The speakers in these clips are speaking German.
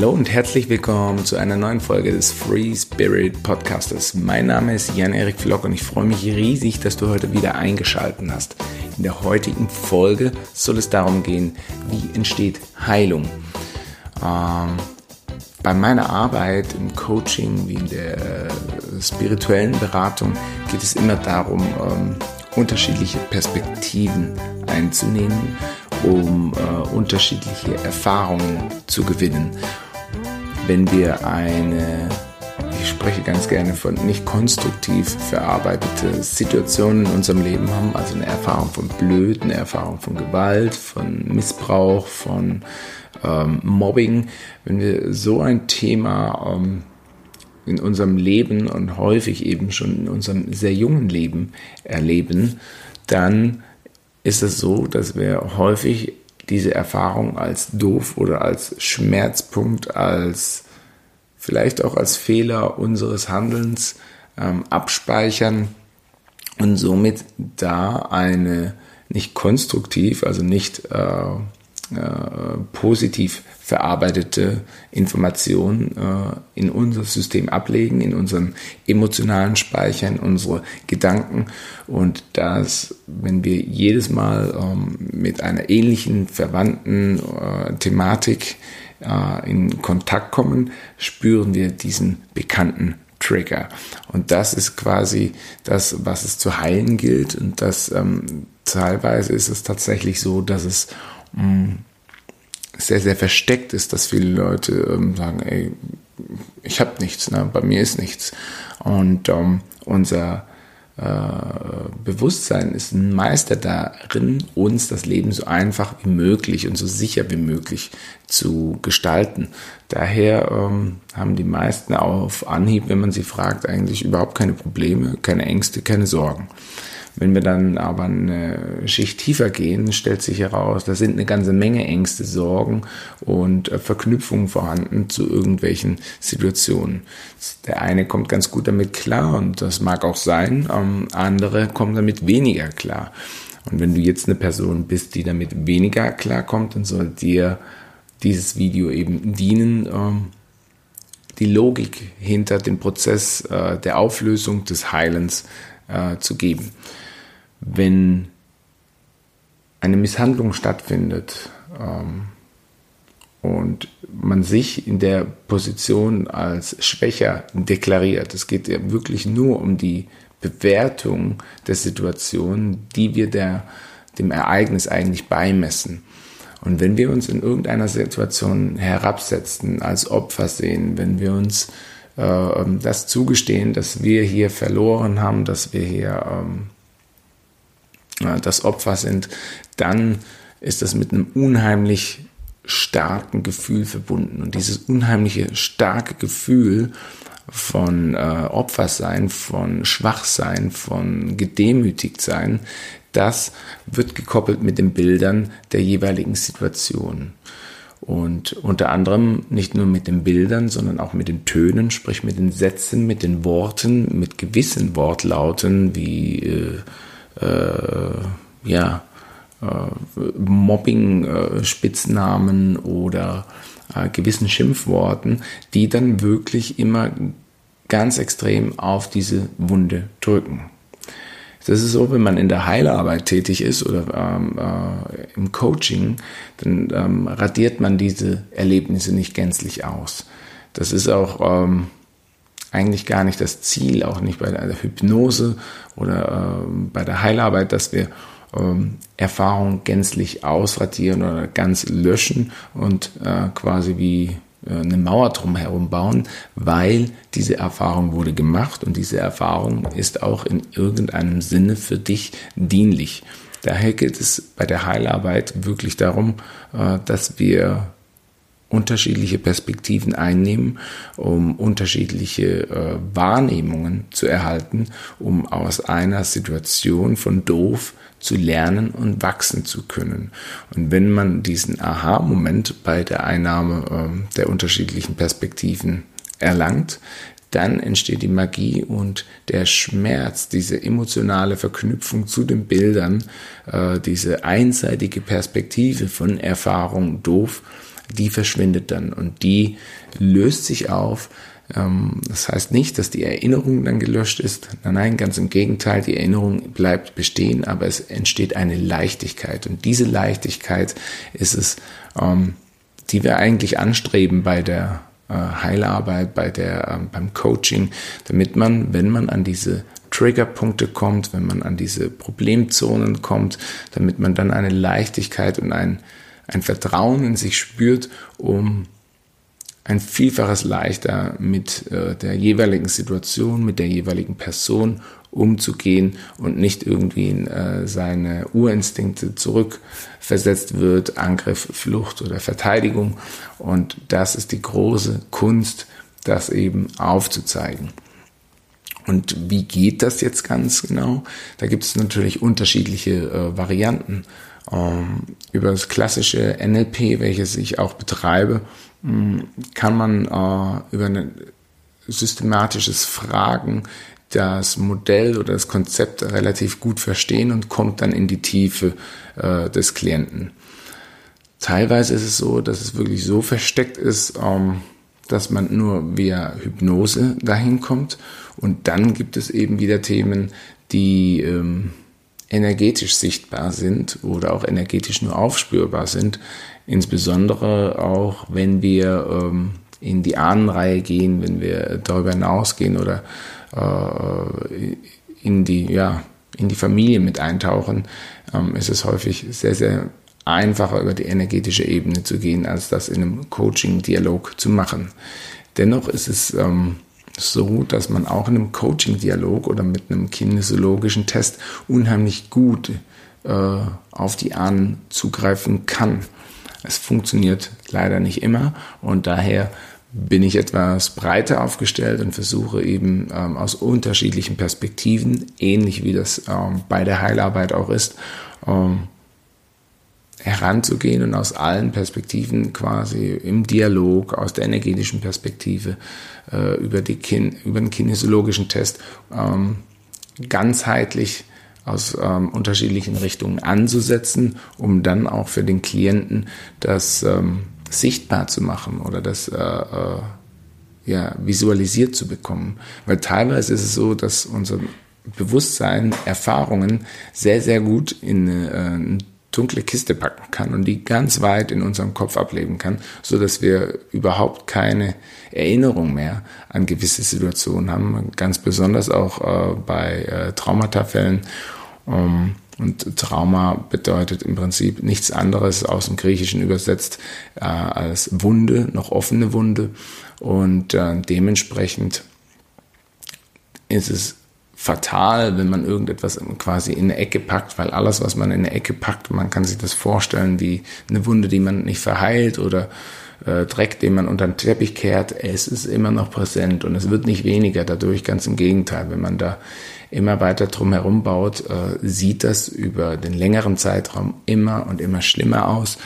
Hallo und herzlich willkommen zu einer neuen Folge des Free Spirit Podcasters. Mein Name ist Jan-Erik Flock und ich freue mich riesig, dass du heute wieder eingeschaltet hast. In der heutigen Folge soll es darum gehen, wie entsteht Heilung. Ähm, bei meiner Arbeit im Coaching wie in der spirituellen Beratung geht es immer darum, ähm, unterschiedliche Perspektiven einzunehmen um äh, unterschiedliche Erfahrungen zu gewinnen. Wenn wir eine, ich spreche ganz gerne von nicht konstruktiv verarbeitete Situationen in unserem Leben haben, also eine Erfahrung von Blöd, eine Erfahrung von Gewalt, von Missbrauch, von ähm, Mobbing, wenn wir so ein Thema ähm, in unserem Leben und häufig eben schon in unserem sehr jungen Leben erleben, dann ist es so, dass wir häufig diese Erfahrung als doof oder als Schmerzpunkt, als vielleicht auch als Fehler unseres Handelns ähm, abspeichern und somit da eine nicht konstruktiv, also nicht äh, äh, positiv verarbeitete Informationen äh, in unser System ablegen, in unseren emotionalen Speicher, in unsere Gedanken. Und das, wenn wir jedes Mal ähm, mit einer ähnlichen, verwandten äh, Thematik äh, in Kontakt kommen, spüren wir diesen bekannten Trigger. Und das ist quasi das, was es zu heilen gilt. Und das ähm, teilweise ist es tatsächlich so, dass es sehr, sehr versteckt ist, dass viele Leute ähm, sagen, ey, ich habe nichts, ne? bei mir ist nichts. Und ähm, unser äh, Bewusstsein ist ein Meister darin, uns das Leben so einfach wie möglich und so sicher wie möglich zu gestalten. Daher ähm, haben die meisten auf Anhieb, wenn man sie fragt, eigentlich überhaupt keine Probleme, keine Ängste, keine Sorgen. Wenn wir dann aber eine Schicht tiefer gehen, stellt sich heraus, da sind eine ganze Menge Ängste, Sorgen und äh, Verknüpfungen vorhanden zu irgendwelchen Situationen. Der eine kommt ganz gut damit klar und das mag auch sein, ähm, andere kommen damit weniger klar. Und wenn du jetzt eine Person bist, die damit weniger klarkommt, dann soll dir dieses Video eben dienen, ähm, die Logik hinter dem Prozess äh, der Auflösung des Heilens äh, zu geben. Wenn eine Misshandlung stattfindet ähm, und man sich in der Position als schwächer deklariert, es geht ja wirklich nur um die Bewertung der Situation, die wir der, dem Ereignis eigentlich beimessen. Und wenn wir uns in irgendeiner Situation herabsetzen, als Opfer sehen, wenn wir uns das zugestehen, dass wir hier verloren haben, dass wir hier ähm, das Opfer sind, dann ist das mit einem unheimlich starken Gefühl verbunden. Und dieses unheimliche starke Gefühl von äh, Opfersein, von Schwachsein, von gedemütigt sein, das wird gekoppelt mit den Bildern der jeweiligen Situation. Und unter anderem nicht nur mit den Bildern, sondern auch mit den Tönen, sprich mit den Sätzen, mit den Worten, mit gewissen Wortlauten wie äh, äh, ja, äh, Mobbing-Spitznamen oder äh, gewissen Schimpfworten, die dann wirklich immer ganz extrem auf diese Wunde drücken. Das ist so, wenn man in der Heilarbeit tätig ist oder ähm, äh, im Coaching, dann ähm, radiert man diese Erlebnisse nicht gänzlich aus. Das ist auch ähm, eigentlich gar nicht das Ziel, auch nicht bei der Hypnose oder äh, bei der Heilarbeit, dass wir ähm, Erfahrungen gänzlich ausradieren oder ganz löschen und äh, quasi wie eine Mauer drumherum bauen, weil diese Erfahrung wurde gemacht und diese Erfahrung ist auch in irgendeinem Sinne für dich dienlich. Daher geht es bei der Heilarbeit wirklich darum, äh, dass wir unterschiedliche Perspektiven einnehmen, um unterschiedliche äh, Wahrnehmungen zu erhalten, um aus einer Situation von doof zu lernen und wachsen zu können. Und wenn man diesen Aha-Moment bei der Einnahme äh, der unterschiedlichen Perspektiven erlangt, dann entsteht die Magie und der Schmerz, diese emotionale Verknüpfung zu den Bildern, äh, diese einseitige Perspektive von Erfahrung doof, die verschwindet dann und die löst sich auf. Ähm, das heißt nicht, dass die Erinnerung dann gelöscht ist. Nein, nein, ganz im Gegenteil, die Erinnerung bleibt bestehen, aber es entsteht eine Leichtigkeit. Und diese Leichtigkeit ist es, ähm, die wir eigentlich anstreben bei der äh, Heilarbeit, bei der, ähm, beim Coaching, damit man, wenn man an diese Triggerpunkte kommt, wenn man an diese Problemzonen kommt, damit man dann eine Leichtigkeit und ein, ein Vertrauen in sich spürt, um ein Vielfaches leichter mit äh, der jeweiligen Situation, mit der jeweiligen Person umzugehen und nicht irgendwie in äh, seine Urinstinkte zurückversetzt wird, Angriff, Flucht oder Verteidigung. Und das ist die große Kunst, das eben aufzuzeigen. Und wie geht das jetzt ganz genau? Da gibt es natürlich unterschiedliche äh, Varianten. Ähm, über das klassische NLP, welches ich auch betreibe, mh, hm, kann man äh, über ein systematisches Fragen das Modell oder das Konzept relativ gut verstehen und kommt dann in die Tiefe äh, des Klienten. Teilweise ist es so, dass es wirklich so versteckt ist, ähm, dass man nur via Hypnose dahin kommt. Und dann gibt es eben wieder Themen, die ähm, energetisch sichtbar sind oder auch energetisch nur aufspürbar sind. Insbesondere auch, wenn wir ähm, in die Ahnenreihe gehen, wenn wir darüber hinausgehen oder äh, in die, ja, in die Familie mit eintauchen, ähm, ist es häufig sehr, sehr einfacher über die energetische Ebene zu gehen, als das in einem Coaching-Dialog zu machen. Dennoch ist es ähm, so, dass man auch in einem Coaching-Dialog oder mit einem kinesiologischen Test unheimlich gut äh, auf die Ahnen zugreifen kann. Es funktioniert leider nicht immer und daher bin ich etwas breiter aufgestellt und versuche eben ähm, aus unterschiedlichen Perspektiven, ähnlich wie das ähm, bei der Heilarbeit auch ist, ähm, heranzugehen und aus allen Perspektiven quasi im Dialog, aus der energetischen Perspektive, äh, über, die Kin über den kinesiologischen Test ähm, ganzheitlich aus ähm, unterschiedlichen Richtungen anzusetzen, um dann auch für den Klienten das ähm, sichtbar zu machen oder das äh, äh, ja, visualisiert zu bekommen. Weil teilweise ist es so, dass unser Bewusstsein Erfahrungen sehr, sehr gut in äh, dunkle Kiste packen kann und die ganz weit in unserem Kopf ableben kann, so dass wir überhaupt keine Erinnerung mehr an gewisse Situationen haben, ganz besonders auch äh, bei äh, Traumatafällen. Ähm, und Trauma bedeutet im Prinzip nichts anderes aus dem Griechischen übersetzt äh, als Wunde, noch offene Wunde. Und äh, dementsprechend ist es fatal, wenn man irgendetwas quasi in eine Ecke packt, weil alles, was man in eine Ecke packt, man kann sich das vorstellen wie eine Wunde, die man nicht verheilt oder äh, Dreck, den man unter den Teppich kehrt, es ist immer noch präsent und es wird nicht weniger. Dadurch, ganz im Gegenteil, wenn man da immer weiter drum herum baut, äh, sieht das über den längeren Zeitraum immer und immer schlimmer aus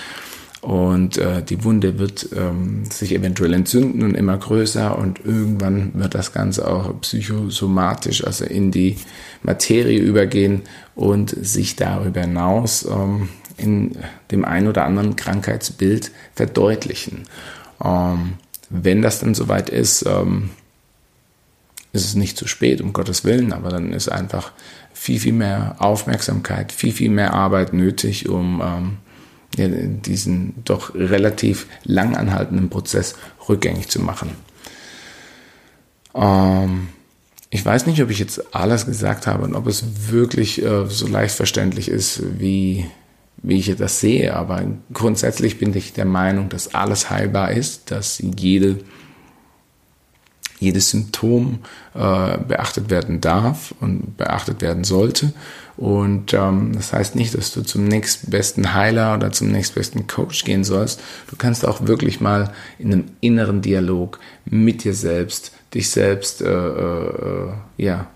und äh, die Wunde wird ähm, sich eventuell entzünden und immer größer und irgendwann wird das Ganze auch psychosomatisch, also in die Materie übergehen und sich darüber hinaus ähm, in dem ein oder anderen Krankheitsbild verdeutlichen. Ähm, wenn das dann soweit ist, ähm, ist es nicht zu spät, um Gottes Willen, aber dann ist einfach viel, viel mehr Aufmerksamkeit, viel, viel mehr Arbeit nötig, um ähm, diesen doch relativ lang anhaltenden Prozess rückgängig zu machen. Ähm, ich weiß nicht, ob ich jetzt alles gesagt habe und ob es wirklich äh, so leicht verständlich ist, wie, wie ich das sehe, aber grundsätzlich bin ich der Meinung, dass alles heilbar ist, dass jede jedes Symptom äh, beachtet werden darf und beachtet werden sollte. Und ähm, das heißt nicht, dass du zum nächstbesten Heiler oder zum nächstbesten Coach gehen sollst. Du kannst auch wirklich mal in einem inneren Dialog mit dir selbst, dich selbst äh, äh, ja,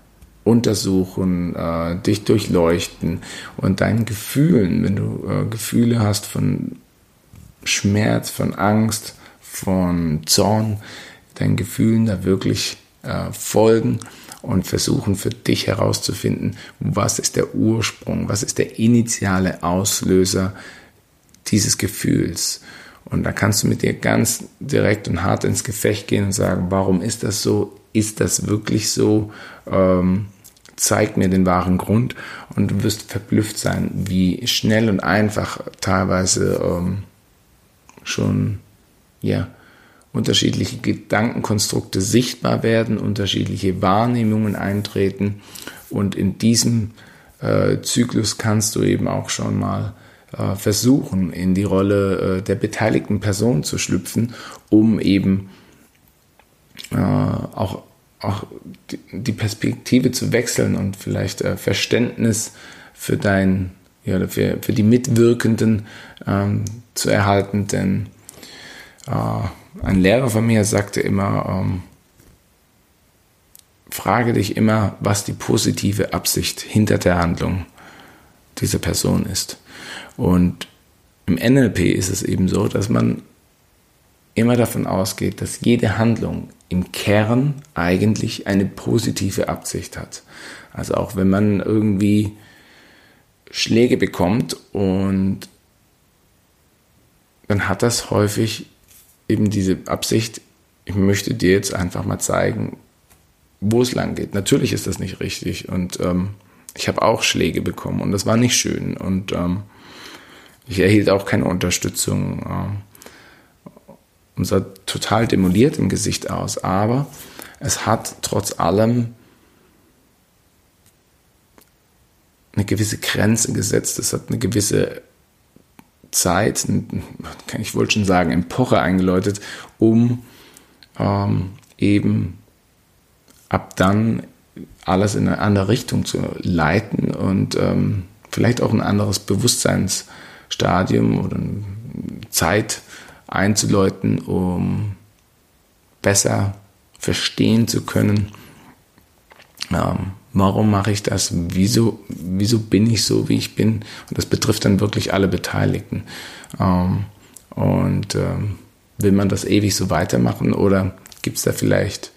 untersuchen, äh, dich durchleuchten und deinen Gefühlen, wenn du äh, Gefühle hast von Schmerz, von Angst, von Zorn, deinen Gefühlen da wirklich äh, folgen und versuchen für dich herauszufinden, was ist der Ursprung, was ist der initiale Auslöser dieses Gefühls. Und da kannst du mit dir ganz direkt und hart ins Gefecht gehen und sagen, warum ist das so? Ist das wirklich so? Ähm, zeig mir den wahren Grund und du wirst verblüfft sein, wie schnell und einfach teilweise ähm, schon ja, unterschiedliche Gedankenkonstrukte sichtbar werden, unterschiedliche Wahrnehmungen eintreten. Und in diesem äh, Zyklus kannst du eben auch schon mal äh, versuchen, in die Rolle äh, der beteiligten Person zu schlüpfen, um eben äh, auch, auch die Perspektive zu wechseln und vielleicht äh, Verständnis für dein, ja, für, für die Mitwirkenden ähm, zu erhalten, denn äh, ein Lehrer von mir sagte immer, ähm, frage dich immer, was die positive Absicht hinter der Handlung dieser Person ist. Und im NLP ist es eben so, dass man immer davon ausgeht, dass jede Handlung im Kern eigentlich eine positive Absicht hat. Also auch wenn man irgendwie Schläge bekommt und dann hat das häufig eben diese Absicht, ich möchte dir jetzt einfach mal zeigen, wo es lang geht. Natürlich ist das nicht richtig und ähm, ich habe auch Schläge bekommen und das war nicht schön und ähm, ich erhielt auch keine Unterstützung äh, und sah total demoliert im Gesicht aus, aber es hat trotz allem eine gewisse Grenze gesetzt, es hat eine gewisse Zeit, ich wollte schon sagen, Epoche eingeläutet, um ähm, eben ab dann alles in eine andere Richtung zu leiten und ähm, vielleicht auch ein anderes Bewusstseinsstadium oder Zeit einzuläuten, um besser verstehen zu können, ähm, warum mache ich das, wieso, wieso bin ich so, wie ich bin. Und das betrifft dann wirklich alle Beteiligten. Ähm, und ähm, will man das ewig so weitermachen oder gibt es da vielleicht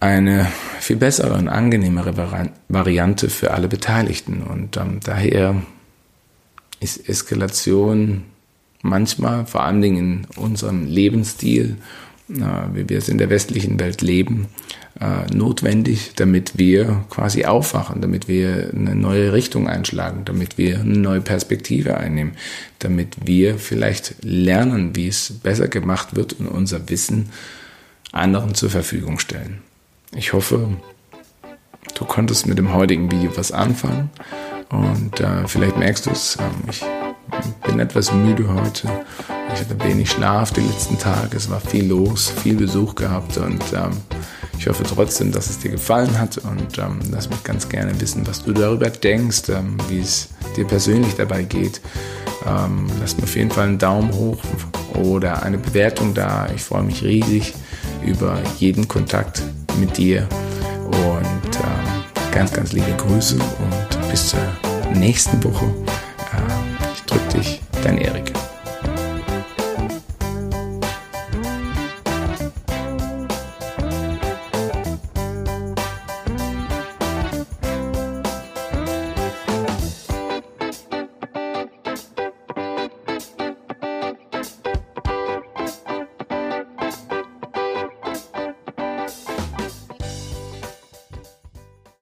eine viel bessere und angenehmere Variante für alle Beteiligten. Und ähm, daher ist Eskalation manchmal, vor allen Dingen in unserem Lebensstil, wie wir es in der westlichen Welt leben, äh, notwendig, damit wir quasi aufwachen, damit wir eine neue Richtung einschlagen, damit wir eine neue Perspektive einnehmen, damit wir vielleicht lernen, wie es besser gemacht wird und unser Wissen anderen zur Verfügung stellen. Ich hoffe, du konntest mit dem heutigen Video was anfangen und äh, vielleicht merkst du es, ähm, ich bin etwas müde heute. Ich hatte wenig Schlaf die letzten Tage, es war viel los, viel Besuch gehabt und ähm, ich hoffe trotzdem, dass es dir gefallen hat und ähm, lass mich ganz gerne wissen, was du darüber denkst, ähm, wie es dir persönlich dabei geht. Ähm, lass mir auf jeden Fall einen Daumen hoch oder eine Bewertung da. Ich freue mich riesig über jeden Kontakt mit dir und ähm, ganz, ganz liebe Grüße und bis zur nächsten Woche.